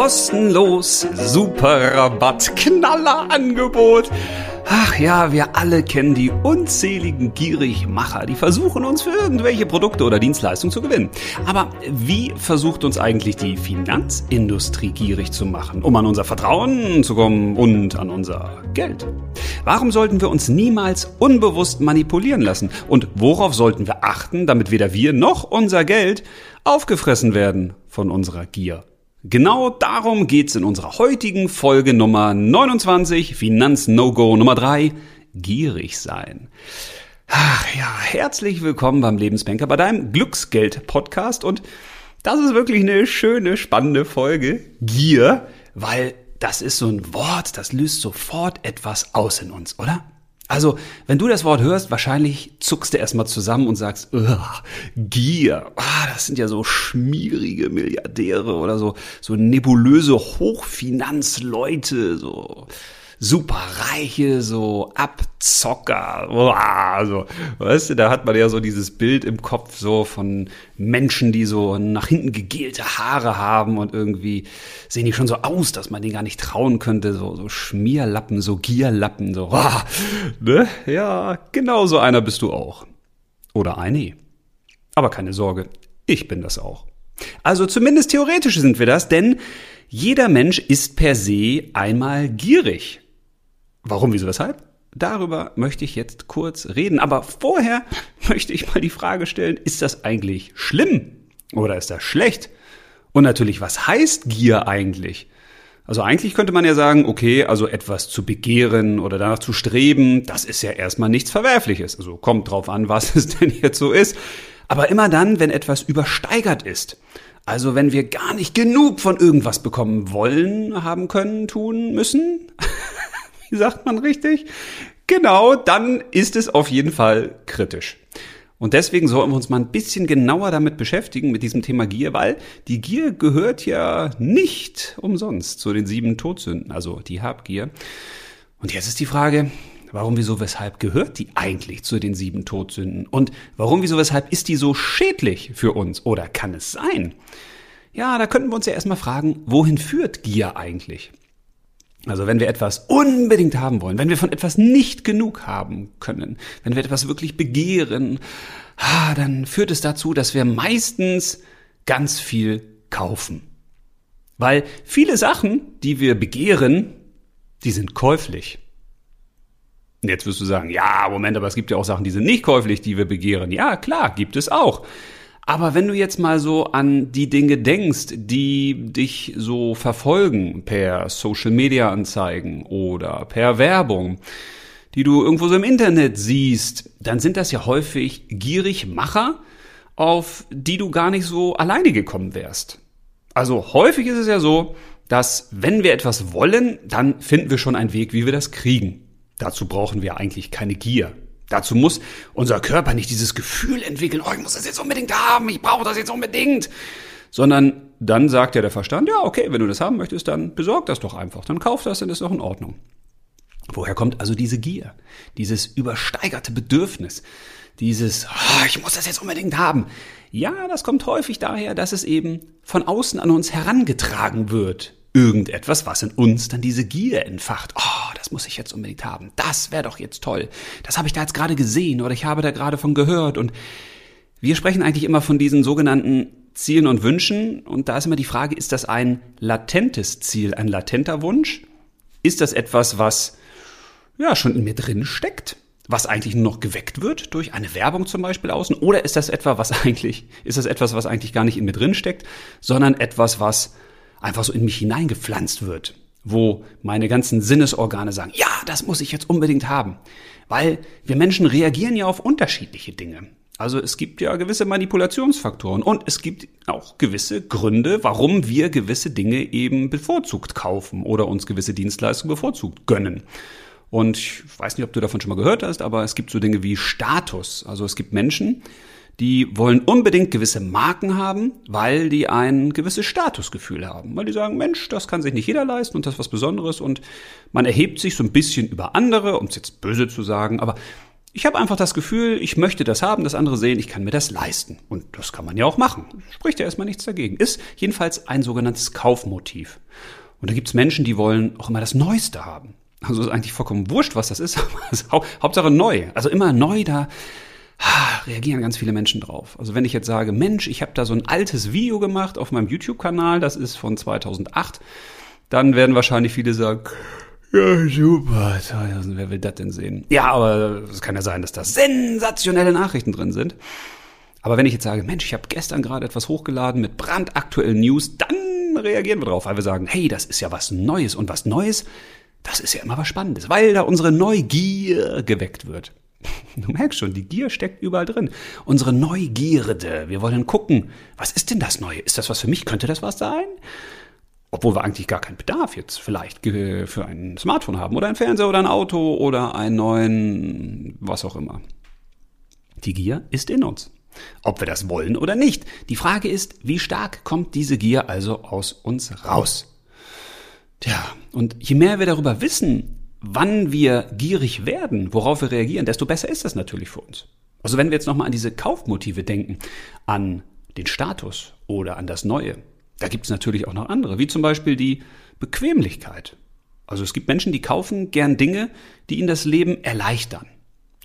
kostenlos, super Rabatt, knaller Angebot. Ach ja, wir alle kennen die unzähligen Gierigmacher, die versuchen uns für irgendwelche Produkte oder Dienstleistungen zu gewinnen. Aber wie versucht uns eigentlich die Finanzindustrie gierig zu machen, um an unser Vertrauen zu kommen und an unser Geld? Warum sollten wir uns niemals unbewusst manipulieren lassen? Und worauf sollten wir achten, damit weder wir noch unser Geld aufgefressen werden von unserer Gier? Genau darum geht's in unserer heutigen Folge Nummer 29, Finanz-No-Go Nummer 3, gierig sein. Ach ja, herzlich willkommen beim Lebensbanker, bei deinem Glücksgeld-Podcast und das ist wirklich eine schöne, spannende Folge, Gier, weil das ist so ein Wort, das löst sofort etwas aus in uns, oder? Also, wenn du das Wort hörst, wahrscheinlich zuckst du erstmal zusammen und sagst, Gier, ah, das sind ja so schmierige Milliardäre oder so, so nebulöse Hochfinanzleute, so Superreiche, so Abzocker, also, weißt du, da hat man ja so dieses Bild im Kopf so von Menschen, die so nach hinten gegelte Haare haben und irgendwie sehen die schon so aus, dass man denen gar nicht trauen könnte, so, so Schmierlappen, so Gierlappen, so, ne? Ja, genau so einer bist du auch. Oder eine. Aber keine Sorge, ich bin das auch. Also zumindest theoretisch sind wir das, denn jeder Mensch ist per se einmal gierig. Warum, wieso, weshalb? Darüber möchte ich jetzt kurz reden. Aber vorher möchte ich mal die Frage stellen, ist das eigentlich schlimm oder ist das schlecht? Und natürlich, was heißt Gier eigentlich? Also eigentlich könnte man ja sagen, okay, also etwas zu begehren oder danach zu streben, das ist ja erstmal nichts Verwerfliches. Also kommt drauf an, was es denn jetzt so ist. Aber immer dann, wenn etwas übersteigert ist. Also wenn wir gar nicht genug von irgendwas bekommen wollen, haben können, tun müssen, wie sagt man richtig? Genau, dann ist es auf jeden Fall kritisch. Und deswegen sollten wir uns mal ein bisschen genauer damit beschäftigen, mit diesem Thema Gier, weil die Gier gehört ja nicht umsonst zu den sieben Todsünden, also die Habgier. Und jetzt ist die Frage, warum, wieso, weshalb gehört die eigentlich zu den sieben Todsünden? Und warum, wieso, weshalb ist die so schädlich für uns? Oder kann es sein? Ja, da könnten wir uns ja erstmal fragen, wohin führt Gier eigentlich? Also wenn wir etwas unbedingt haben wollen, wenn wir von etwas nicht genug haben können, wenn wir etwas wirklich begehren, dann führt es dazu, dass wir meistens ganz viel kaufen. Weil viele Sachen, die wir begehren, die sind käuflich. Jetzt wirst du sagen, ja, Moment, aber es gibt ja auch Sachen, die sind nicht käuflich, die wir begehren. Ja, klar, gibt es auch. Aber wenn du jetzt mal so an die Dinge denkst, die dich so verfolgen per Social Media Anzeigen oder per Werbung, die du irgendwo so im Internet siehst, dann sind das ja häufig gierig Macher, auf die du gar nicht so alleine gekommen wärst. Also häufig ist es ja so, dass wenn wir etwas wollen, dann finden wir schon einen Weg, wie wir das kriegen. Dazu brauchen wir eigentlich keine Gier. Dazu muss unser Körper nicht dieses Gefühl entwickeln, oh, ich muss das jetzt unbedingt haben, ich brauche das jetzt unbedingt, sondern dann sagt ja der Verstand, ja, okay, wenn du das haben möchtest, dann besorg das doch einfach, dann kauf das, dann ist doch in Ordnung. Woher kommt also diese Gier, dieses übersteigerte Bedürfnis, dieses, oh, ich muss das jetzt unbedingt haben? Ja, das kommt häufig daher, dass es eben von außen an uns herangetragen wird irgendetwas, was in uns dann diese Gier entfacht. Oh, das muss ich jetzt unbedingt haben. Das wäre doch jetzt toll. Das habe ich da jetzt gerade gesehen oder ich habe da gerade von gehört. Und wir sprechen eigentlich immer von diesen sogenannten Zielen und Wünschen. Und da ist immer die Frage, ist das ein latentes Ziel, ein latenter Wunsch? Ist das etwas, was ja schon in mir drin steckt? was eigentlich nur noch geweckt wird durch eine Werbung zum Beispiel außen? Oder ist das etwa, was eigentlich, ist das etwas, was eigentlich gar nicht in mir drin steckt, sondern etwas, was einfach so in mich hineingepflanzt wird, wo meine ganzen Sinnesorgane sagen, ja, das muss ich jetzt unbedingt haben. Weil wir Menschen reagieren ja auf unterschiedliche Dinge. Also es gibt ja gewisse Manipulationsfaktoren und es gibt auch gewisse Gründe, warum wir gewisse Dinge eben bevorzugt kaufen oder uns gewisse Dienstleistungen bevorzugt gönnen. Und ich weiß nicht, ob du davon schon mal gehört hast, aber es gibt so Dinge wie Status. Also es gibt Menschen, die wollen unbedingt gewisse Marken haben, weil die ein gewisses Statusgefühl haben. Weil die sagen, Mensch, das kann sich nicht jeder leisten und das ist was Besonderes und man erhebt sich so ein bisschen über andere, um es jetzt böse zu sagen, aber Ich habe einfach das Gefühl, ich möchte das haben, das andere sehen, ich kann mir das leisten. Und das kann man ja auch machen. Spricht ja erstmal nichts dagegen. Ist jedenfalls ein sogenanntes Kaufmotiv. Und da gibt's Menschen, die wollen auch immer das Neueste haben. Also ist eigentlich vollkommen wurscht, was das ist, Hauptsache neu. Also immer neu, da reagieren ganz viele Menschen drauf. Also wenn ich jetzt sage, Mensch, ich habe da so ein altes Video gemacht auf meinem YouTube-Kanal, das ist von 2008, dann werden wahrscheinlich viele sagen, ja, super, wer will das denn sehen? Ja, aber es kann ja sein, dass da sensationelle Nachrichten drin sind. Aber wenn ich jetzt sage, Mensch, ich habe gestern gerade etwas hochgeladen mit brandaktuellen News, dann reagieren wir drauf, weil wir sagen, hey, das ist ja was Neues und was Neues, das ist ja immer was Spannendes, weil da unsere Neugier geweckt wird. Du merkst schon, die Gier steckt überall drin. Unsere Neugierde. Wir wollen gucken, was ist denn das Neue? Ist das was für mich? Könnte das was sein? Obwohl wir eigentlich gar keinen Bedarf jetzt vielleicht für ein Smartphone haben oder ein Fernseher oder ein Auto oder einen neuen, was auch immer. Die Gier ist in uns. Ob wir das wollen oder nicht. Die Frage ist, wie stark kommt diese Gier also aus uns raus? Tja, und je mehr wir darüber wissen, wann wir gierig werden, worauf wir reagieren, desto besser ist das natürlich für uns. Also wenn wir jetzt nochmal an diese Kaufmotive denken, an den Status oder an das Neue, da gibt es natürlich auch noch andere, wie zum Beispiel die Bequemlichkeit. Also es gibt Menschen, die kaufen gern Dinge, die ihnen das Leben erleichtern,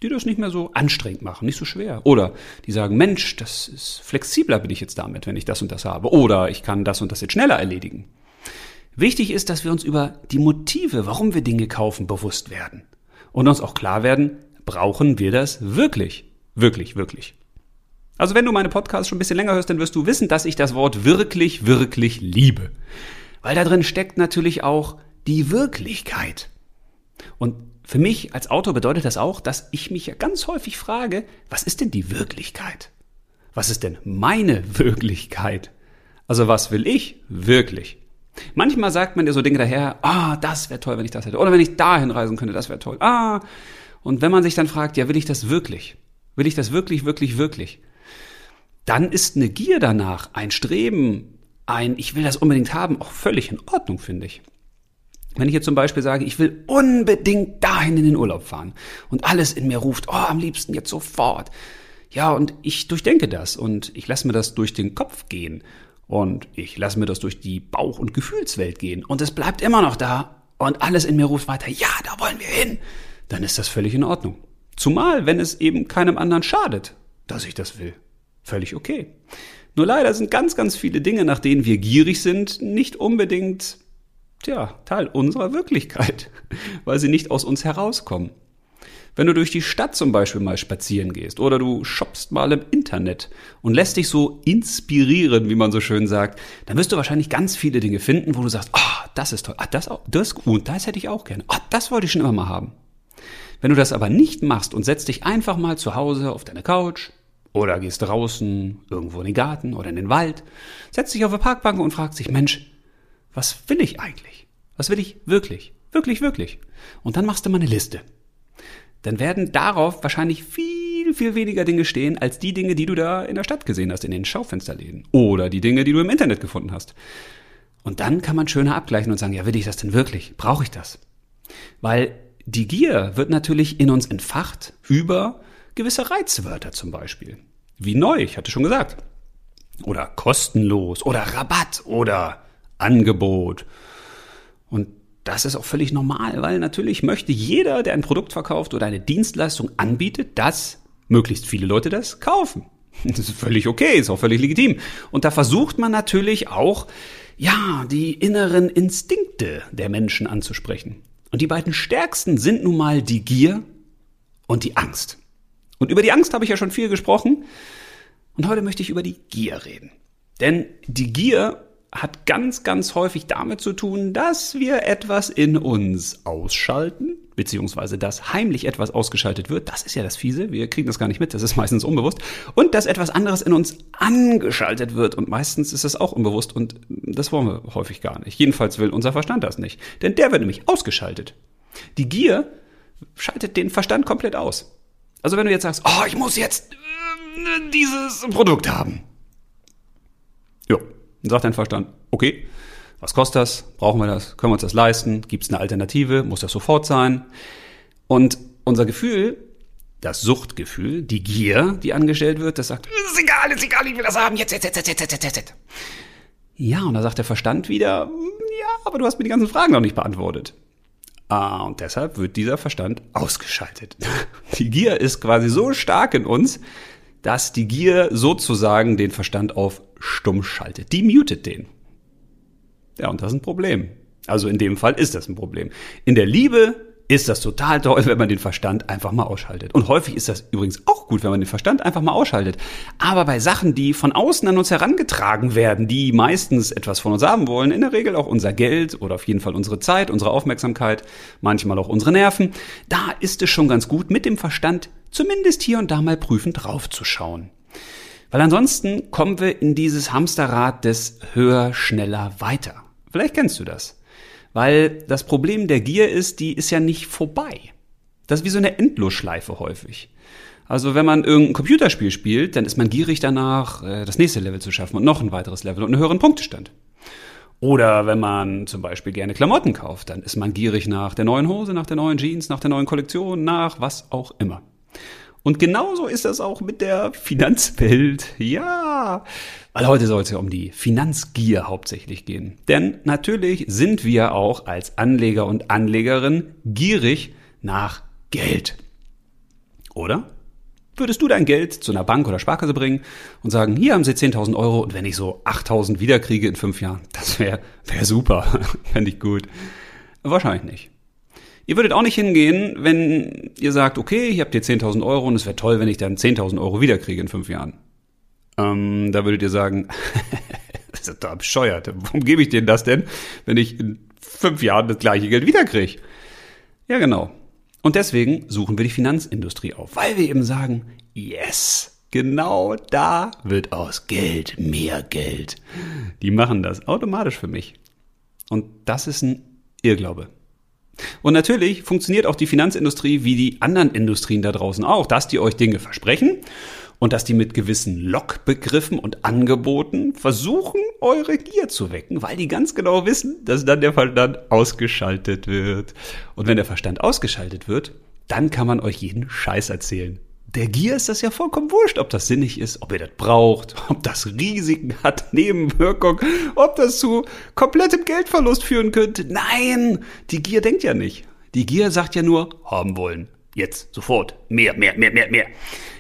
die das nicht mehr so anstrengend machen, nicht so schwer. Oder die sagen, Mensch, das ist flexibler bin ich jetzt damit, wenn ich das und das habe. Oder ich kann das und das jetzt schneller erledigen. Wichtig ist, dass wir uns über die Motive, warum wir Dinge kaufen, bewusst werden. Und uns auch klar werden, brauchen wir das wirklich? Wirklich, wirklich. Also wenn du meine Podcasts schon ein bisschen länger hörst, dann wirst du wissen, dass ich das Wort wirklich, wirklich liebe. Weil da drin steckt natürlich auch die Wirklichkeit. Und für mich als Autor bedeutet das auch, dass ich mich ja ganz häufig frage, was ist denn die Wirklichkeit? Was ist denn meine Wirklichkeit? Also was will ich wirklich? Manchmal sagt man dir so Dinge daher, ah, das wäre toll, wenn ich das hätte. Oder wenn ich dahin reisen könnte, das wäre toll. Ah. Und wenn man sich dann fragt, ja, will ich das wirklich? Will ich das wirklich, wirklich, wirklich? Dann ist eine Gier danach, ein Streben, ein Ich will das unbedingt haben, auch völlig in Ordnung, finde ich. Wenn ich jetzt zum Beispiel sage, ich will unbedingt dahin in den Urlaub fahren und alles in mir ruft, oh, am liebsten jetzt sofort. Ja, und ich durchdenke das und ich lasse mir das durch den Kopf gehen und ich lasse mir das durch die Bauch- und Gefühlswelt gehen und es bleibt immer noch da und alles in mir ruft weiter, ja, da wollen wir hin, dann ist das völlig in Ordnung. Zumal, wenn es eben keinem anderen schadet, dass ich das will. Völlig okay. Nur leider sind ganz, ganz viele Dinge, nach denen wir gierig sind, nicht unbedingt, tja, Teil unserer Wirklichkeit, weil sie nicht aus uns herauskommen. Wenn du durch die Stadt zum Beispiel mal spazieren gehst oder du shoppst mal im Internet und lässt dich so inspirieren, wie man so schön sagt, dann wirst du wahrscheinlich ganz viele Dinge finden, wo du sagst, ah, oh, das ist toll, ah, das, das ist gut, das hätte ich auch gerne, ah, oh, das wollte ich schon immer mal haben. Wenn du das aber nicht machst und setzt dich einfach mal zu Hause auf deine Couch oder gehst draußen irgendwo in den Garten oder in den Wald, setzt dich auf eine Parkbank und fragst dich, Mensch, was will ich eigentlich? Was will ich wirklich? Wirklich, wirklich? Und dann machst du mal eine Liste dann werden darauf wahrscheinlich viel, viel weniger Dinge stehen als die Dinge, die du da in der Stadt gesehen hast, in den Schaufensterläden. Oder die Dinge, die du im Internet gefunden hast. Und dann kann man schöner abgleichen und sagen, ja, will ich das denn wirklich? Brauche ich das? Weil die Gier wird natürlich in uns entfacht über gewisse Reizwörter zum Beispiel. Wie neu, ich hatte schon gesagt. Oder kostenlos oder Rabatt oder Angebot. Das ist auch völlig normal, weil natürlich möchte jeder, der ein Produkt verkauft oder eine Dienstleistung anbietet, dass möglichst viele Leute das kaufen. Das ist völlig okay, ist auch völlig legitim. Und da versucht man natürlich auch, ja, die inneren Instinkte der Menschen anzusprechen. Und die beiden stärksten sind nun mal die Gier und die Angst. Und über die Angst habe ich ja schon viel gesprochen. Und heute möchte ich über die Gier reden. Denn die Gier hat ganz, ganz häufig damit zu tun, dass wir etwas in uns ausschalten, beziehungsweise dass heimlich etwas ausgeschaltet wird. Das ist ja das Fiese. Wir kriegen das gar nicht mit. Das ist meistens unbewusst. Und dass etwas anderes in uns angeschaltet wird. Und meistens ist es auch unbewusst. Und das wollen wir häufig gar nicht. Jedenfalls will unser Verstand das nicht. Denn der wird nämlich ausgeschaltet. Die Gier schaltet den Verstand komplett aus. Also wenn du jetzt sagst, oh, ich muss jetzt äh, dieses Produkt haben. Dann sagt dein Verstand, okay, was kostet das? Brauchen wir das? Können wir uns das leisten? Gibt es eine Alternative? Muss das sofort sein? Und unser Gefühl Das Suchtgefühl, die Gier, die angestellt wird, das sagt, ist egal, ist egal, ich will das haben, jetzt, jetzt, jetzt, jetzt, jetzt, jetzt, jetzt. Ja, und da sagt der Verstand wieder, ja, aber du hast mir die ganzen Fragen noch nicht beantwortet. Ah, und deshalb wird dieser Verstand ausgeschaltet. Die Gier ist quasi so stark in uns, dass die Gier sozusagen den Verstand auf stumm schaltet. Die mutet den. Ja, und das ist ein Problem. Also in dem Fall ist das ein Problem. In der Liebe ist das total toll, wenn man den Verstand einfach mal ausschaltet. Und häufig ist das übrigens auch gut, wenn man den Verstand einfach mal ausschaltet. Aber bei Sachen, die von außen an uns herangetragen werden, die meistens etwas von uns haben wollen, in der Regel auch unser Geld oder auf jeden Fall unsere Zeit, unsere Aufmerksamkeit, manchmal auch unsere Nerven, da ist es schon ganz gut, mit dem Verstand zumindest hier und da mal prüfend draufzuschauen. Weil ansonsten kommen wir in dieses Hamsterrad des höher, schneller, weiter. Vielleicht kennst du das. Weil das Problem der Gier ist, die ist ja nicht vorbei. Das ist wie so eine Endlosschleife häufig. Also wenn man irgendein Computerspiel spielt, dann ist man gierig danach, äh, das nächste Level zu schaffen und noch ein weiteres Level und einen höheren Punktestand. Oder wenn man zum Beispiel gerne Klamotten kauft, dann ist man gierig nach der neuen Hose, nach der neuen Jeans, nach der neuen Kollektion, nach was auch immer. Und genauso ist das auch mit der Finanzwelt. Ja, weil heute soll es ja um die Finanzgier hauptsächlich gehen. Denn natürlich sind wir auch als Anleger und Anlegerin gierig nach Geld. Oder? Würdest du dein Geld zu einer Bank oder Sparkasse bringen und sagen, hier haben Sie 10.000 Euro und wenn ich so 8.000 wiederkriege in fünf Jahren, das wäre wär super, fände ich gut. Wahrscheinlich nicht. Ihr würdet auch nicht hingehen, wenn ihr sagt, okay, ich habt hier 10.000 Euro und es wäre toll, wenn ich dann 10.000 Euro wiederkriege in fünf Jahren. Ähm, da würdet ihr sagen, das ist total bescheuert. Warum gebe ich denen das denn, wenn ich in fünf Jahren das gleiche Geld wiederkriege? Ja, genau. Und deswegen suchen wir die Finanzindustrie auf, weil wir eben sagen, yes, genau da wird aus Geld mehr Geld. Die machen das automatisch für mich. Und das ist ein Irrglaube. Und natürlich funktioniert auch die Finanzindustrie wie die anderen Industrien da draußen auch, dass die euch Dinge versprechen und dass die mit gewissen Lockbegriffen und Angeboten versuchen, eure Gier zu wecken, weil die ganz genau wissen, dass dann der Verstand ausgeschaltet wird. Und wenn der Verstand ausgeschaltet wird, dann kann man euch jeden Scheiß erzählen. Der Gier ist das ja vollkommen wurscht, ob das sinnig ist, ob ihr das braucht, ob das Risiken hat, Nebenwirkung, ob das zu komplettem Geldverlust führen könnte. Nein, die Gier denkt ja nicht. Die Gier sagt ja nur, haben wollen. Jetzt, sofort. Mehr, mehr, mehr, mehr, mehr.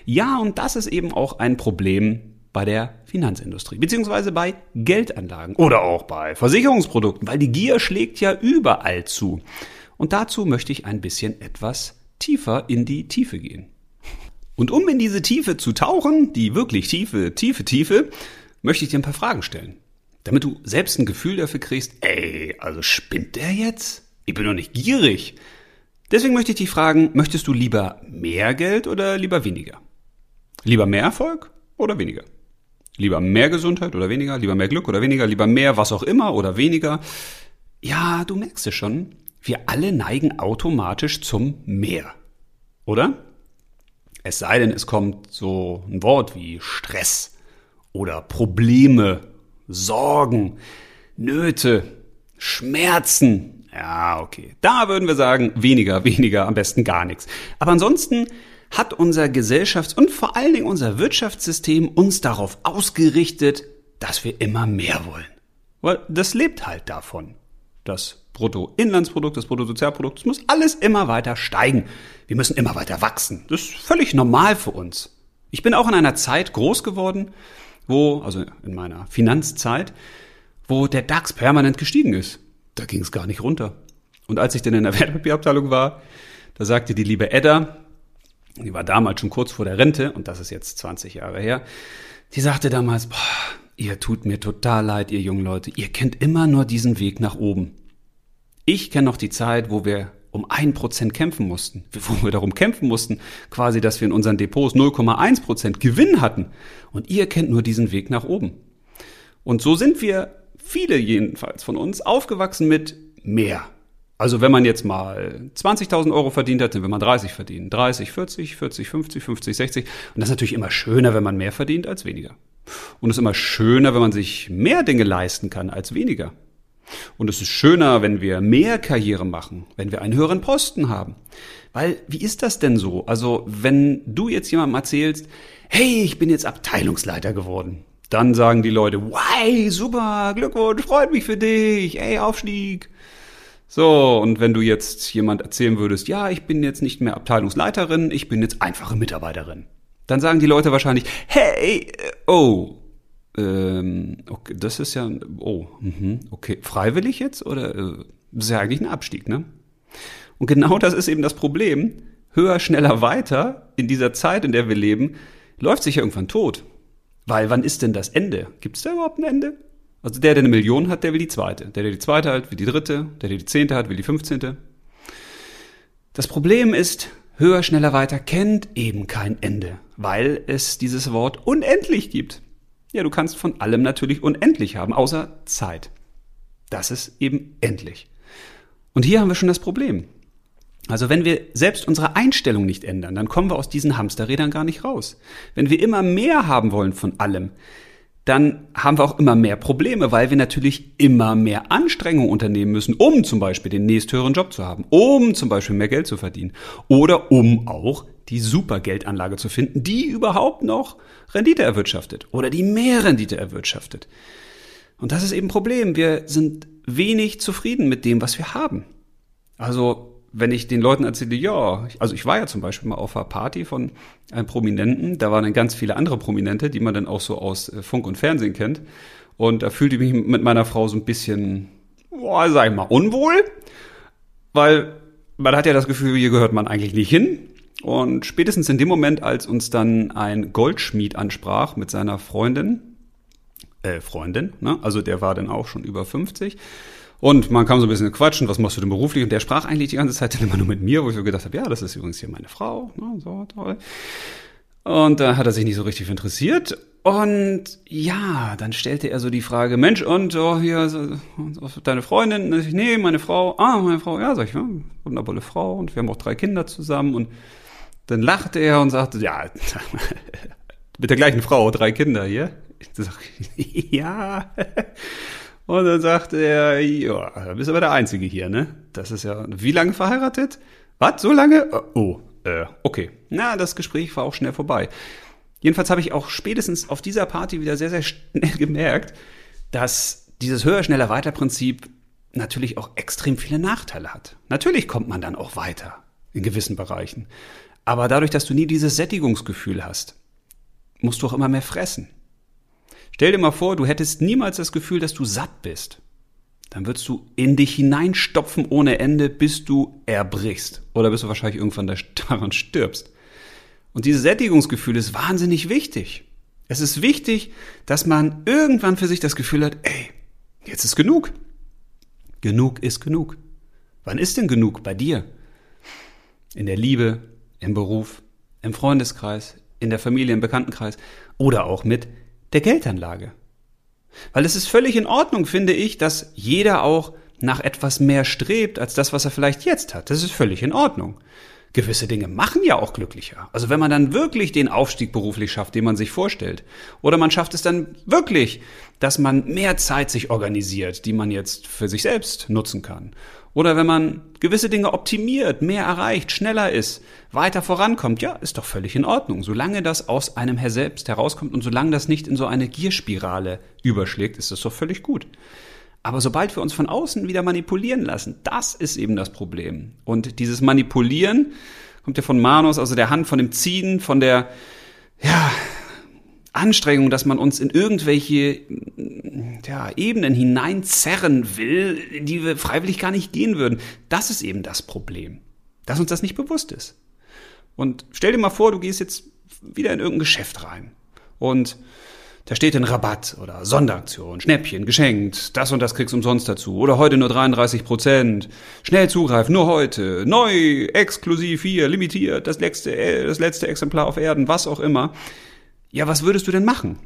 Ja, und das ist eben auch ein Problem bei der Finanzindustrie, beziehungsweise bei Geldanlagen oder auch bei Versicherungsprodukten, weil die Gier schlägt ja überall zu. Und dazu möchte ich ein bisschen etwas tiefer in die Tiefe gehen. Und um in diese Tiefe zu tauchen, die wirklich tiefe, tiefe, tiefe, möchte ich dir ein paar Fragen stellen. Damit du selbst ein Gefühl dafür kriegst, ey, also spinnt der jetzt? Ich bin doch nicht gierig. Deswegen möchte ich dich fragen, möchtest du lieber mehr Geld oder lieber weniger? Lieber mehr Erfolg oder weniger? Lieber mehr Gesundheit oder weniger? Lieber mehr Glück oder weniger? Lieber mehr was auch immer oder weniger? Ja, du merkst es schon. Wir alle neigen automatisch zum Mehr. Oder? Es sei denn, es kommt so ein Wort wie Stress oder Probleme, Sorgen, Nöte, Schmerzen. Ja, okay. Da würden wir sagen, weniger, weniger, am besten gar nichts. Aber ansonsten hat unser Gesellschafts- und vor allen Dingen unser Wirtschaftssystem uns darauf ausgerichtet, dass wir immer mehr wollen. Weil das lebt halt davon. Das Bruttoinlandsprodukt, das Bruttosozialprodukt, das muss alles immer weiter steigen. Wir müssen immer weiter wachsen. Das ist völlig normal für uns. Ich bin auch in einer Zeit groß geworden, wo, also in meiner Finanzzeit, wo der DAX permanent gestiegen ist. Da ging es gar nicht runter. Und als ich dann in der Wertpapierabteilung war, da sagte die liebe Edda, die war damals schon kurz vor der Rente, und das ist jetzt 20 Jahre her, die sagte damals, boah, ihr tut mir total leid, ihr jungen Leute, ihr kennt immer nur diesen Weg nach oben. Ich kenne noch die Zeit, wo wir um ein Prozent kämpfen mussten, wo wir darum kämpfen mussten, quasi, dass wir in unseren Depots 0,1 Prozent Gewinn hatten. Und ihr kennt nur diesen Weg nach oben. Und so sind wir, viele jedenfalls von uns, aufgewachsen mit mehr. Also wenn man jetzt mal 20.000 Euro verdient hat, dann will man 30 verdienen. 30, 40, 40, 50, 50, 60. Und das ist natürlich immer schöner, wenn man mehr verdient als weniger. Und es ist immer schöner, wenn man sich mehr Dinge leisten kann als weniger. Und es ist schöner, wenn wir mehr Karriere machen, wenn wir einen höheren Posten haben, Weil, wie ist das denn so? Also, wenn du jetzt jemandem erzählst, hey, ich bin jetzt Abteilungsleiter geworden, dann sagen die Leute, wow, super, Glückwunsch, freut mich für dich, ey, Aufstieg. So, und wenn du jetzt jemand erzählen würdest, ja, ich bin jetzt nicht mehr Abteilungsleiterin, ich bin jetzt einfache Mitarbeiterin, dann sagen die Leute wahrscheinlich, hey, äh, oh, ähm, okay, das ist ja, oh, mh, okay, freiwillig jetzt oder äh, ist ja eigentlich ein Abstieg, ne? Und genau das ist eben das Problem. Höher, schneller, weiter in dieser Zeit, in der wir leben, läuft sich ja irgendwann tot. Weil wann ist denn das Ende? Gibt es da überhaupt ein Ende? Also der, der eine Million hat, der will die zweite. Der, der die zweite hat, will die dritte. Der, der die zehnte hat, will die fünfzehnte. Das Problem ist, höher, schneller, weiter kennt eben kein Ende, weil es dieses Wort unendlich gibt. Ja, du kannst von allem natürlich unendlich haben, außer Zeit. Das ist eben endlich. Und hier haben wir schon das Problem. Also wenn wir selbst unsere Einstellung nicht ändern, dann kommen wir aus diesen Hamsterrädern gar nicht raus. Wenn wir immer mehr haben wollen von allem, dann haben wir auch immer mehr Probleme, weil wir natürlich immer mehr Anstrengungen unternehmen müssen, um zum Beispiel den nächsthöheren Job zu haben, um zum Beispiel mehr Geld zu verdienen oder um auch die Supergeldanlage zu finden, die überhaupt noch Rendite erwirtschaftet oder die mehr Rendite erwirtschaftet. Und das ist eben ein Problem. Wir sind wenig zufrieden mit dem, was wir haben. Also wenn ich den Leuten erzähle, ja, also ich war ja zum Beispiel mal auf einer Party von einem Prominenten, da waren dann ganz viele andere Prominente, die man dann auch so aus äh, Funk und Fernsehen kennt. Und da fühlte ich mich mit meiner Frau so ein bisschen, boah, sag ich mal, unwohl, weil man hat ja das Gefühl, hier gehört man eigentlich nicht hin. Und spätestens in dem Moment, als uns dann ein Goldschmied ansprach mit seiner Freundin, äh, Freundin, ne? also der war dann auch schon über 50, und man kam so ein bisschen quatschen, was machst du denn beruflich? Und der sprach eigentlich die ganze Zeit dann immer nur mit mir, wo ich so gedacht habe, ja, das ist übrigens hier meine Frau. Ne, so toll. Und da hat er sich nicht so richtig interessiert. Und ja, dann stellte er so die Frage, Mensch, und oh, hier, so, deine Freundin? Und ich, nee, meine Frau. Ah, meine Frau, ja, sag ich, ja, wundervolle Frau. Und wir haben auch drei Kinder zusammen. Und dann lachte er und sagte, ja, mit der gleichen Frau, drei Kinder hier. Ich sag, ja. Und dann sagte er, ja, da bist aber der Einzige hier, ne? Das ist ja, wie lange verheiratet? Was, so lange? Oh, äh, okay. Na, das Gespräch war auch schnell vorbei. Jedenfalls habe ich auch spätestens auf dieser Party wieder sehr, sehr schnell gemerkt, dass dieses höher, schneller, weiter Prinzip natürlich auch extrem viele Nachteile hat. Natürlich kommt man dann auch weiter in gewissen Bereichen. Aber dadurch, dass du nie dieses Sättigungsgefühl hast, musst du auch immer mehr fressen. Stell dir mal vor, du hättest niemals das Gefühl, dass du satt bist. Dann würdest du in dich hineinstopfen ohne Ende, bis du erbrichst. Oder bis du wahrscheinlich irgendwann daran stirbst. Und dieses Sättigungsgefühl ist wahnsinnig wichtig. Es ist wichtig, dass man irgendwann für sich das Gefühl hat, ey, jetzt ist genug. Genug ist genug. Wann ist denn genug bei dir? In der Liebe, im Beruf, im Freundeskreis, in der Familie, im Bekanntenkreis oder auch mit der Geldanlage. Weil es ist völlig in Ordnung, finde ich, dass jeder auch nach etwas mehr strebt als das, was er vielleicht jetzt hat. Das ist völlig in Ordnung. Gewisse Dinge machen ja auch glücklicher. Also wenn man dann wirklich den Aufstieg beruflich schafft, den man sich vorstellt. Oder man schafft es dann wirklich, dass man mehr Zeit sich organisiert, die man jetzt für sich selbst nutzen kann. Oder wenn man gewisse Dinge optimiert, mehr erreicht, schneller ist, weiter vorankommt, ja, ist doch völlig in Ordnung. Solange das aus einem her selbst herauskommt und solange das nicht in so eine Gierspirale überschlägt, ist das doch völlig gut. Aber sobald wir uns von außen wieder manipulieren lassen, das ist eben das Problem. Und dieses Manipulieren kommt ja von Manus, also der Hand, von dem Ziehen, von der, ja, Anstrengung, dass man uns in irgendwelche ja, Ebenen hineinzerren will, die wir freiwillig gar nicht gehen würden. Das ist eben das Problem, dass uns das nicht bewusst ist. Und stell dir mal vor, du gehst jetzt wieder in irgendein Geschäft rein und da steht ein Rabatt oder Sonderaktion, Schnäppchen, geschenkt, das und das kriegst du umsonst dazu oder heute nur 33 Prozent, schnell zugreifen, nur heute, neu, exklusiv hier, limitiert, das letzte, das letzte Exemplar auf Erden, was auch immer. Ja, was würdest du denn machen?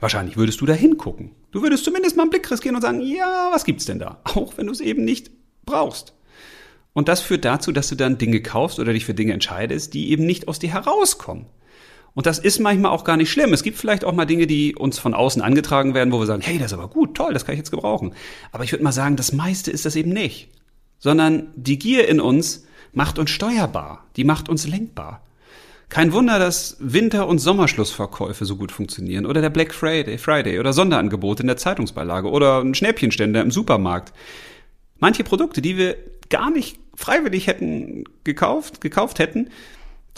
Wahrscheinlich würdest du da hingucken. Du würdest zumindest mal einen Blick riskieren und sagen, ja, was gibt's denn da? Auch wenn du es eben nicht brauchst. Und das führt dazu, dass du dann Dinge kaufst oder dich für Dinge entscheidest, die eben nicht aus dir herauskommen. Und das ist manchmal auch gar nicht schlimm. Es gibt vielleicht auch mal Dinge, die uns von außen angetragen werden, wo wir sagen, hey, das ist aber gut, toll, das kann ich jetzt gebrauchen. Aber ich würde mal sagen, das meiste ist das eben nicht. Sondern die Gier in uns macht uns steuerbar, die macht uns lenkbar. Kein Wunder, dass Winter- und Sommerschlussverkäufe so gut funktionieren oder der Black Friday, Friday oder Sonderangebote in der Zeitungsbeilage oder ein Schnäppchenständer im Supermarkt. Manche Produkte, die wir gar nicht freiwillig hätten gekauft, gekauft hätten,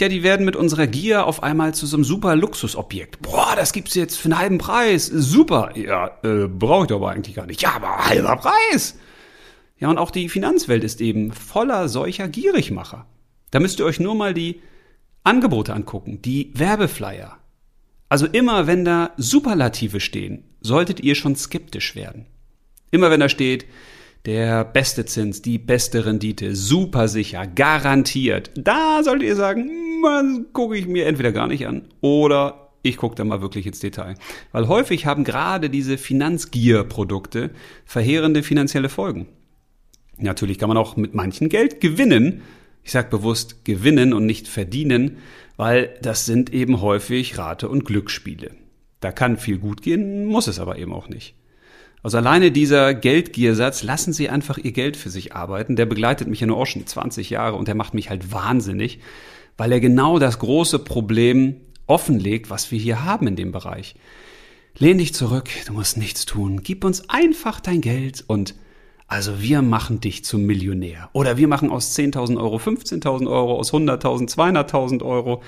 ja, die werden mit unserer Gier auf einmal zu so einem super Luxusobjekt. Boah, das gibt's jetzt für einen halben Preis. Super. Ja, äh, brauche ich aber eigentlich gar nicht. Ja, aber halber Preis. Ja, und auch die Finanzwelt ist eben voller solcher Gierigmacher. Da müsst ihr euch nur mal die Angebote angucken, die Werbeflyer. Also immer wenn da Superlative stehen, solltet ihr schon skeptisch werden. Immer wenn da steht, der beste Zins, die beste Rendite, super sicher, garantiert, da solltet ihr sagen, man gucke ich mir entweder gar nicht an oder ich gucke da mal wirklich ins Detail. Weil häufig haben gerade diese Finanzgier-Produkte verheerende finanzielle Folgen. Natürlich kann man auch mit manchen Geld gewinnen, ich sage bewusst gewinnen und nicht verdienen, weil das sind eben häufig Rate- und Glücksspiele. Da kann viel gut gehen, muss es aber eben auch nicht. Also alleine dieser Geldgiersatz, lassen Sie einfach Ihr Geld für sich arbeiten, der begleitet mich ja nur auch schon 20 Jahre und der macht mich halt wahnsinnig, weil er genau das große Problem offenlegt, was wir hier haben in dem Bereich. Lehn dich zurück, du musst nichts tun, gib uns einfach dein Geld und also wir machen dich zum Millionär. Oder wir machen aus 10.000 Euro 15.000 Euro, aus 100.000 200.000 Euro.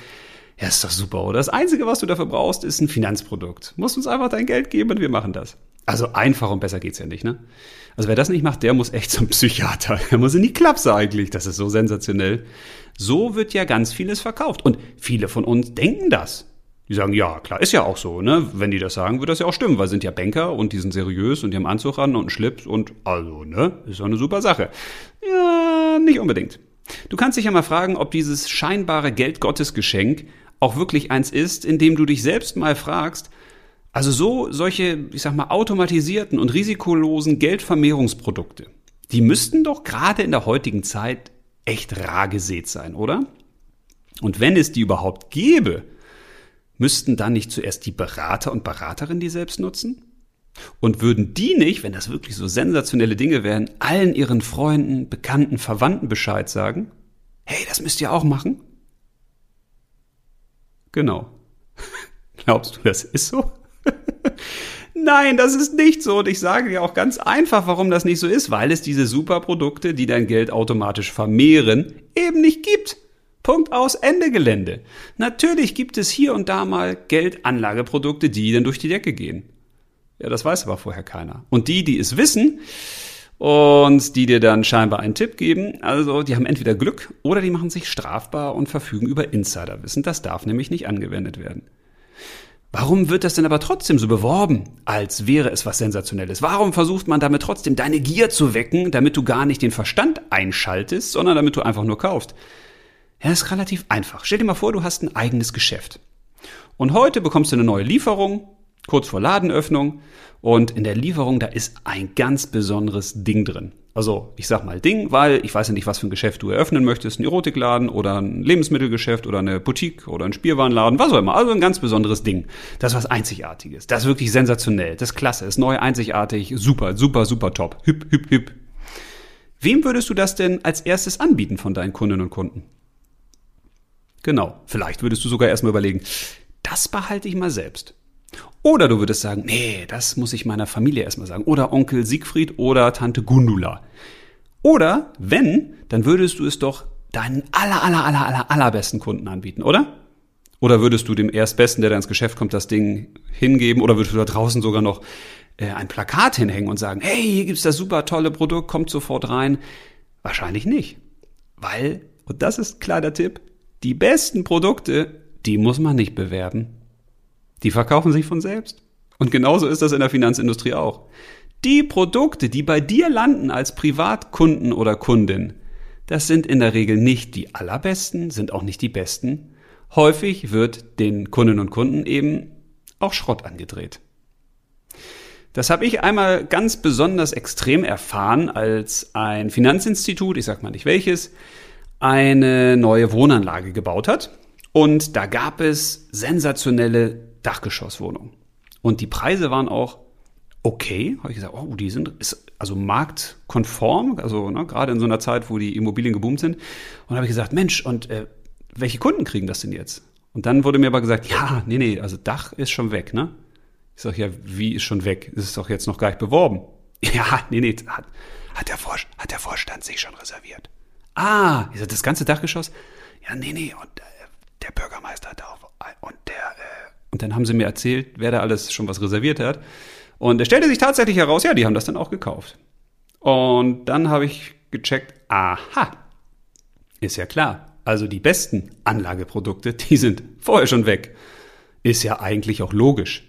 Ja, ist doch super, oder? Das Einzige, was du dafür brauchst, ist ein Finanzprodukt. Du musst uns einfach dein Geld geben und wir machen das. Also einfach und besser geht's ja nicht, ne? Also wer das nicht macht, der muss echt zum Psychiater. Der muss in die Klapse eigentlich. Das ist so sensationell. So wird ja ganz vieles verkauft. Und viele von uns denken das. Die sagen, ja, klar, ist ja auch so, ne? Wenn die das sagen, wird das ja auch stimmen, weil sind ja Banker und die sind seriös und die haben Anzug an und einen Schlips und also, ne? Ist doch eine super Sache. Ja, nicht unbedingt. Du kannst dich ja mal fragen, ob dieses scheinbare Geldgottesgeschenk auch wirklich eins ist, indem du dich selbst mal fragst, also so solche, ich sag mal, automatisierten und risikolosen Geldvermehrungsprodukte, die müssten doch gerade in der heutigen Zeit echt rar gesät sein, oder? Und wenn es die überhaupt gäbe, müssten dann nicht zuerst die Berater und Beraterinnen die selbst nutzen? Und würden die nicht, wenn das wirklich so sensationelle Dinge wären, allen ihren Freunden, Bekannten, Verwandten Bescheid sagen? Hey, das müsst ihr auch machen? Genau. Glaubst du, das ist so? Nein, das ist nicht so. Und ich sage dir auch ganz einfach, warum das nicht so ist, weil es diese Superprodukte, die dein Geld automatisch vermehren, eben nicht gibt. Punkt aus, Ende Gelände. Natürlich gibt es hier und da mal Geldanlageprodukte, die dann durch die Decke gehen. Ja, das weiß aber vorher keiner. Und die, die es wissen und die dir dann scheinbar einen Tipp geben, also die haben entweder Glück oder die machen sich strafbar und verfügen über Insiderwissen. Das darf nämlich nicht angewendet werden. Warum wird das denn aber trotzdem so beworben, als wäre es was Sensationelles? Warum versucht man damit trotzdem deine Gier zu wecken, damit du gar nicht den Verstand einschaltest, sondern damit du einfach nur kaufst? Ja, ist relativ einfach. Stell dir mal vor, du hast ein eigenes Geschäft. Und heute bekommst du eine neue Lieferung, kurz vor Ladenöffnung. Und in der Lieferung, da ist ein ganz besonderes Ding drin. Also, ich sag mal Ding, weil ich weiß ja nicht, was für ein Geschäft du eröffnen möchtest. Ein Erotikladen oder ein Lebensmittelgeschäft oder eine Boutique oder ein Spielwarenladen, was auch immer. Also ein ganz besonderes Ding. Das ist was Einzigartiges. Das ist wirklich sensationell. Das ist klasse. Das ist neu, einzigartig. Super, super, super top. Hüp, hüp, hüp. Wem würdest du das denn als erstes anbieten von deinen Kundinnen und Kunden? Genau. Vielleicht würdest du sogar erstmal überlegen, das behalte ich mal selbst. Oder du würdest sagen, nee, das muss ich meiner Familie erstmal sagen. Oder Onkel Siegfried oder Tante Gundula. Oder wenn, dann würdest du es doch deinen aller, aller, aller, aller, allerbesten Kunden anbieten, oder? Oder würdest du dem Erstbesten, der da ins Geschäft kommt, das Ding hingeben? Oder würdest du da draußen sogar noch äh, ein Plakat hinhängen und sagen, hey, hier gibt's das super tolle Produkt, kommt sofort rein? Wahrscheinlich nicht. Weil, und das ist klar der Tipp, die besten Produkte, die muss man nicht bewerben. Die verkaufen sich von selbst. Und genauso ist das in der Finanzindustrie auch. Die Produkte, die bei dir landen als Privatkunden oder Kundin, das sind in der Regel nicht die allerbesten, sind auch nicht die besten. Häufig wird den Kundinnen und Kunden eben auch Schrott angedreht. Das habe ich einmal ganz besonders extrem erfahren, als ein Finanzinstitut, ich sag mal nicht welches, eine neue Wohnanlage gebaut hat. Und da gab es sensationelle Dachgeschosswohnungen. Und die Preise waren auch okay. Habe ich gesagt, oh, die sind, ist also marktkonform, also ne, gerade in so einer Zeit, wo die Immobilien geboomt sind. Und habe ich gesagt, Mensch, und äh, welche Kunden kriegen das denn jetzt? Und dann wurde mir aber gesagt, ja, nee, nee, also Dach ist schon weg, ne? Ich sage, ja, wie ist schon weg? Ist doch jetzt noch gar nicht beworben. Ja, nee, nee, hat, hat, der, Vor hat der Vorstand sich schon reserviert. Ah, ich sag, das ganze Dachgeschoss? Ja, nee, nee, und äh, der Bürgermeister hat auch, und der, äh, und dann haben sie mir erzählt, wer da alles schon was reserviert hat. Und es stellte sich tatsächlich heraus, ja, die haben das dann auch gekauft. Und dann habe ich gecheckt, aha, ist ja klar. Also die besten Anlageprodukte, die sind vorher schon weg. Ist ja eigentlich auch logisch.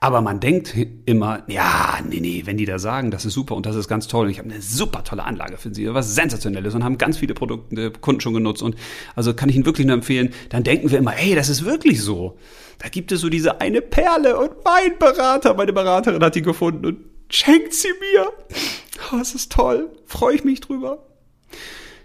Aber man denkt immer, ja, nee, nee, wenn die da sagen, das ist super und das ist ganz toll und ich habe eine super tolle Anlage für sie, was sensationelles und haben ganz viele Produkte, Kunden schon genutzt und also kann ich Ihnen wirklich nur empfehlen, dann denken wir immer, hey, das ist wirklich so. Da gibt es so diese eine Perle und mein Berater, meine Beraterin hat die gefunden und schenkt sie mir. Oh, es ist toll. Freue ich mich drüber.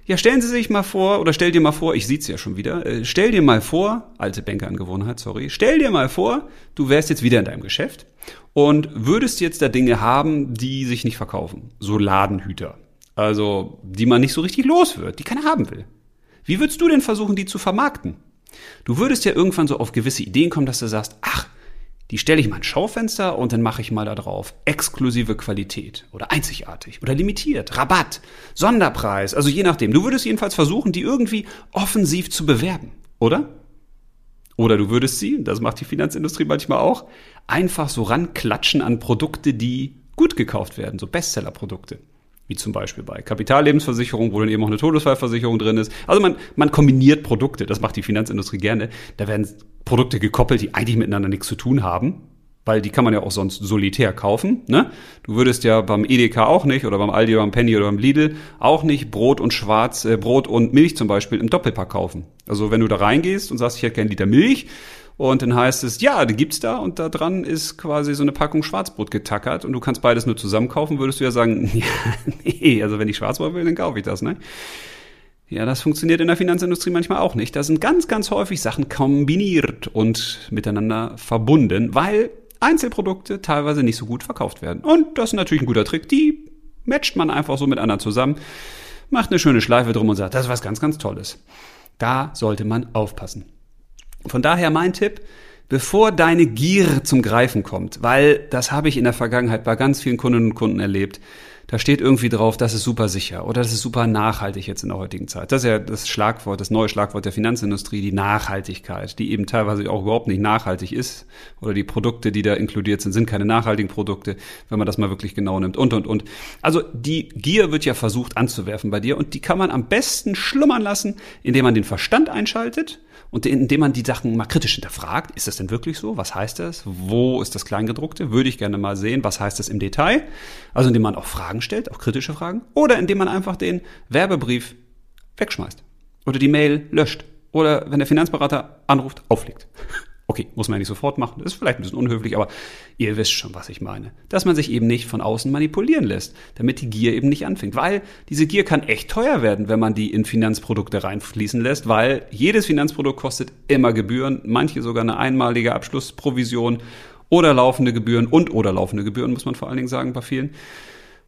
Ja, stellen Sie sich mal vor, oder stell dir mal vor, ich sieht's ja schon wieder, äh, stell dir mal vor, alte Bankerangewohnheit, sorry, stell dir mal vor, du wärst jetzt wieder in deinem Geschäft und würdest jetzt da Dinge haben, die sich nicht verkaufen. So Ladenhüter. Also, die man nicht so richtig los wird, die keiner haben will. Wie würdest du denn versuchen, die zu vermarkten? Du würdest ja irgendwann so auf gewisse Ideen kommen, dass du sagst, ach, die stelle ich mal ins Schaufenster und dann mache ich mal da drauf exklusive Qualität oder einzigartig oder limitiert, Rabatt, Sonderpreis, also je nachdem. Du würdest jedenfalls versuchen, die irgendwie offensiv zu bewerben, oder? Oder du würdest sie, das macht die Finanzindustrie manchmal auch, einfach so ranklatschen an Produkte, die gut gekauft werden, so Bestsellerprodukte wie zum Beispiel bei Kapitallebensversicherung, wo dann eben auch eine Todesfallversicherung drin ist. Also man, man kombiniert Produkte, das macht die Finanzindustrie gerne. Da werden Produkte gekoppelt, die eigentlich miteinander nichts zu tun haben, weil die kann man ja auch sonst solitär kaufen. Ne? Du würdest ja beim Edeka auch nicht oder beim Aldi oder beim Penny oder beim Lidl auch nicht Brot und Schwarz, äh, Brot und Milch zum Beispiel im Doppelpack kaufen. Also wenn du da reingehst und sagst, ich hätte gerne Liter Milch, und dann heißt es, ja, die gibt's da und da dran ist quasi so eine Packung Schwarzbrot getackert und du kannst beides nur zusammen kaufen, würdest du ja sagen, ja, nee, also wenn ich Schwarzbrot will, dann kaufe ich das, ne? Ja, das funktioniert in der Finanzindustrie manchmal auch nicht. Da sind ganz, ganz häufig Sachen kombiniert und miteinander verbunden, weil Einzelprodukte teilweise nicht so gut verkauft werden. Und das ist natürlich ein guter Trick. Die matcht man einfach so mit anderen zusammen, macht eine schöne Schleife drum und sagt, das ist was ganz, ganz Tolles. Da sollte man aufpassen. Von daher mein Tipp, bevor deine Gier zum Greifen kommt, weil das habe ich in der Vergangenheit bei ganz vielen Kundinnen und Kunden erlebt, da steht irgendwie drauf, das ist super sicher oder das ist super nachhaltig jetzt in der heutigen Zeit. Das ist ja das Schlagwort, das neue Schlagwort der Finanzindustrie, die Nachhaltigkeit, die eben teilweise auch überhaupt nicht nachhaltig ist oder die Produkte, die da inkludiert sind, sind keine nachhaltigen Produkte, wenn man das mal wirklich genau nimmt und, und, und. Also die Gier wird ja versucht anzuwerfen bei dir und die kann man am besten schlummern lassen, indem man den Verstand einschaltet und indem man die Sachen mal kritisch hinterfragt, ist das denn wirklich so? Was heißt das? Wo ist das Kleingedruckte? Würde ich gerne mal sehen. Was heißt das im Detail? Also indem man auch Fragen stellt, auch kritische Fragen. Oder indem man einfach den Werbebrief wegschmeißt. Oder die Mail löscht. Oder wenn der Finanzberater anruft, auflegt. Okay, muss man ja nicht sofort machen. Das ist vielleicht ein bisschen unhöflich, aber ihr wisst schon, was ich meine. Dass man sich eben nicht von außen manipulieren lässt, damit die Gier eben nicht anfängt. Weil diese Gier kann echt teuer werden, wenn man die in Finanzprodukte reinfließen lässt, weil jedes Finanzprodukt kostet immer Gebühren, manche sogar eine einmalige Abschlussprovision oder laufende Gebühren und oder laufende Gebühren, muss man vor allen Dingen sagen, bei vielen.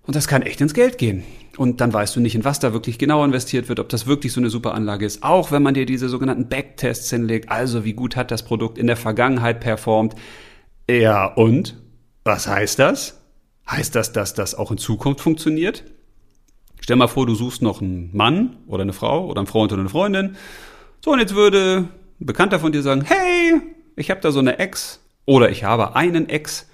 Und das kann echt ins Geld gehen. Und dann weißt du nicht, in was da wirklich genau investiert wird, ob das wirklich so eine super Anlage ist. Auch wenn man dir diese sogenannten Backtests hinlegt, also wie gut hat das Produkt in der Vergangenheit performt. Ja, und? Was heißt das? Heißt das, dass das auch in Zukunft funktioniert? Stell mal vor, du suchst noch einen Mann oder eine Frau oder einen Freund oder eine Freundin. So, und jetzt würde ein Bekannter von dir sagen, hey, ich habe da so eine Ex oder ich habe einen Ex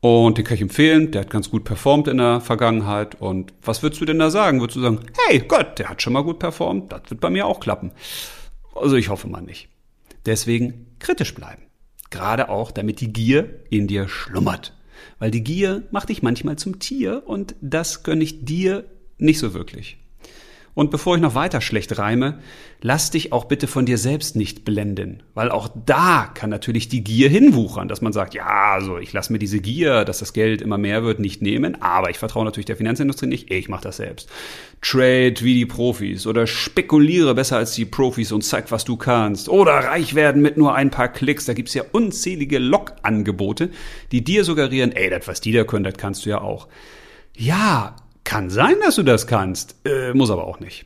und den kann ich empfehlen, der hat ganz gut performt in der Vergangenheit. Und was würdest du denn da sagen? Würdest du sagen, hey Gott, der hat schon mal gut performt, das wird bei mir auch klappen. Also ich hoffe mal nicht. Deswegen kritisch bleiben. Gerade auch, damit die Gier in dir schlummert. Weil die Gier macht dich manchmal zum Tier und das gönne ich dir nicht so wirklich. Und bevor ich noch weiter schlecht reime, lass dich auch bitte von dir selbst nicht blenden, weil auch da kann natürlich die Gier hinwuchern, dass man sagt, ja, also ich lasse mir diese Gier, dass das Geld immer mehr wird, nicht nehmen, aber ich vertraue natürlich der Finanzindustrie nicht, ich mache das selbst. Trade wie die Profis oder spekuliere besser als die Profis und zeig, was du kannst. Oder reich werden mit nur ein paar Klicks, da gibt's ja unzählige Log-Angebote, die dir suggerieren, ey, das was die da können, das kannst du ja auch. Ja, Kann sein, dass du das kannst, äh, muss aber auch nicht.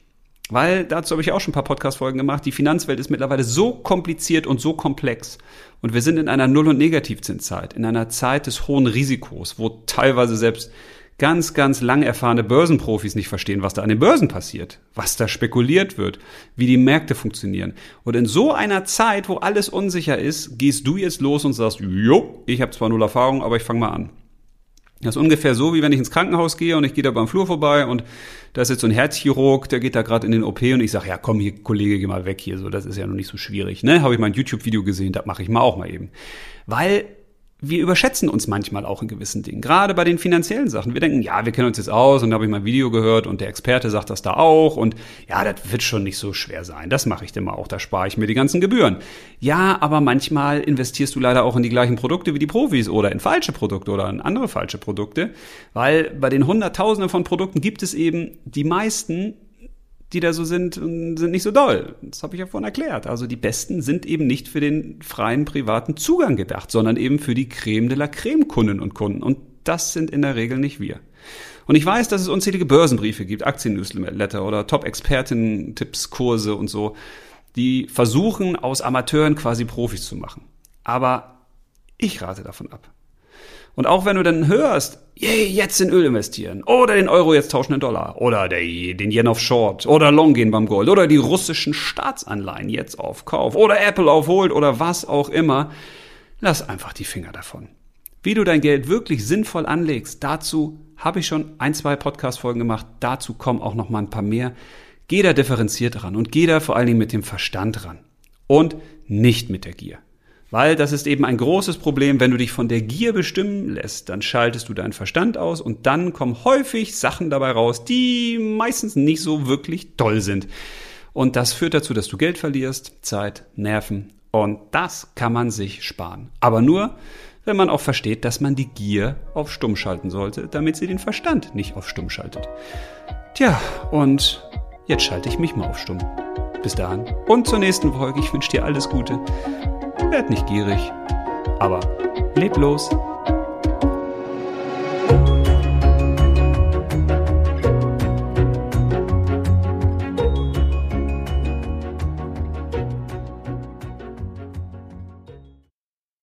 Weil dazu habe ich auch schon ein paar Podcast-Folgen gemacht. Die Finanzwelt ist mittlerweile so kompliziert und so komplex. Und wir sind in einer Null- und Negativzinszeit, in einer Zeit des hohen Risikos, wo teilweise selbst ganz, ganz lang erfahrene Börsenprofis nicht verstehen, was da an den Börsen passiert, was da spekuliert wird, wie die Märkte funktionieren. Und in so einer Zeit, wo alles unsicher ist, gehst du jetzt los und sagst, jo, ich habe zwar null Erfahrung, aber ich fange mal an. Das ist ungefähr so, wie wenn ich ins Krankenhaus gehe und ich gehe da beim Flur vorbei und da ist jetzt so ein Herzchirurg, der geht da gerade in den OP und ich sage, ja komm hier, Kollege, geh mal weg hier, so, das ist ja noch nicht so schwierig. Ne? Habe ich mein YouTube-Video gesehen, das mache ich mal auch mal eben. Weil wir überschätzen uns manchmal auch in gewissen Dingen. Gerade bei den finanziellen Sachen. Wir denken, ja, wir kennen uns jetzt aus und da habe ich mal ein Video gehört und der Experte sagt das da auch und ja, das wird schon nicht so schwer sein. Das mache ich denn mal auch, da spare ich mir die ganzen Gebühren. Ja, aber manchmal investierst du leider auch in die gleichen Produkte wie die Profis oder in falsche Produkte oder in andere falsche Produkte, weil bei den Hunderttausenden von Produkten gibt es eben die meisten, die da so sind, sind nicht so doll. Das habe ich ja vorhin erklärt. Also die besten sind eben nicht für den freien privaten Zugang gedacht, sondern eben für die Creme de la Creme Kunden und Kunden. Und das sind in der Regel nicht wir. Und ich weiß, dass es unzählige Börsenbriefe gibt, Aktien-Newsletter oder Top-Experten-Tipps, Kurse und so, die versuchen, aus Amateuren quasi Profis zu machen. Aber ich rate davon ab. Und auch wenn du dann hörst, yay, jetzt in Öl investieren oder den Euro jetzt tauschen in Dollar oder den Yen auf Short oder Long gehen beim Gold oder die russischen Staatsanleihen jetzt auf Kauf oder Apple auf Hold oder was auch immer, lass einfach die Finger davon. Wie du dein Geld wirklich sinnvoll anlegst, dazu habe ich schon ein, zwei Podcast-Folgen gemacht, dazu kommen auch noch mal ein paar mehr. Geh da differenziert ran und geh da vor allen Dingen mit dem Verstand ran und nicht mit der Gier. Weil das ist eben ein großes Problem, wenn du dich von der Gier bestimmen lässt, dann schaltest du deinen Verstand aus und dann kommen häufig Sachen dabei raus, die meistens nicht so wirklich toll sind. Und das führt dazu, dass du Geld verlierst, Zeit, Nerven und das kann man sich sparen. Aber nur, wenn man auch versteht, dass man die Gier auf Stumm schalten sollte, damit sie den Verstand nicht auf Stumm schaltet. Tja, und jetzt schalte ich mich mal auf Stumm. Bis dahin und zur nächsten Folge. Ich wünsche dir alles Gute. Werd nicht gierig, aber leb los.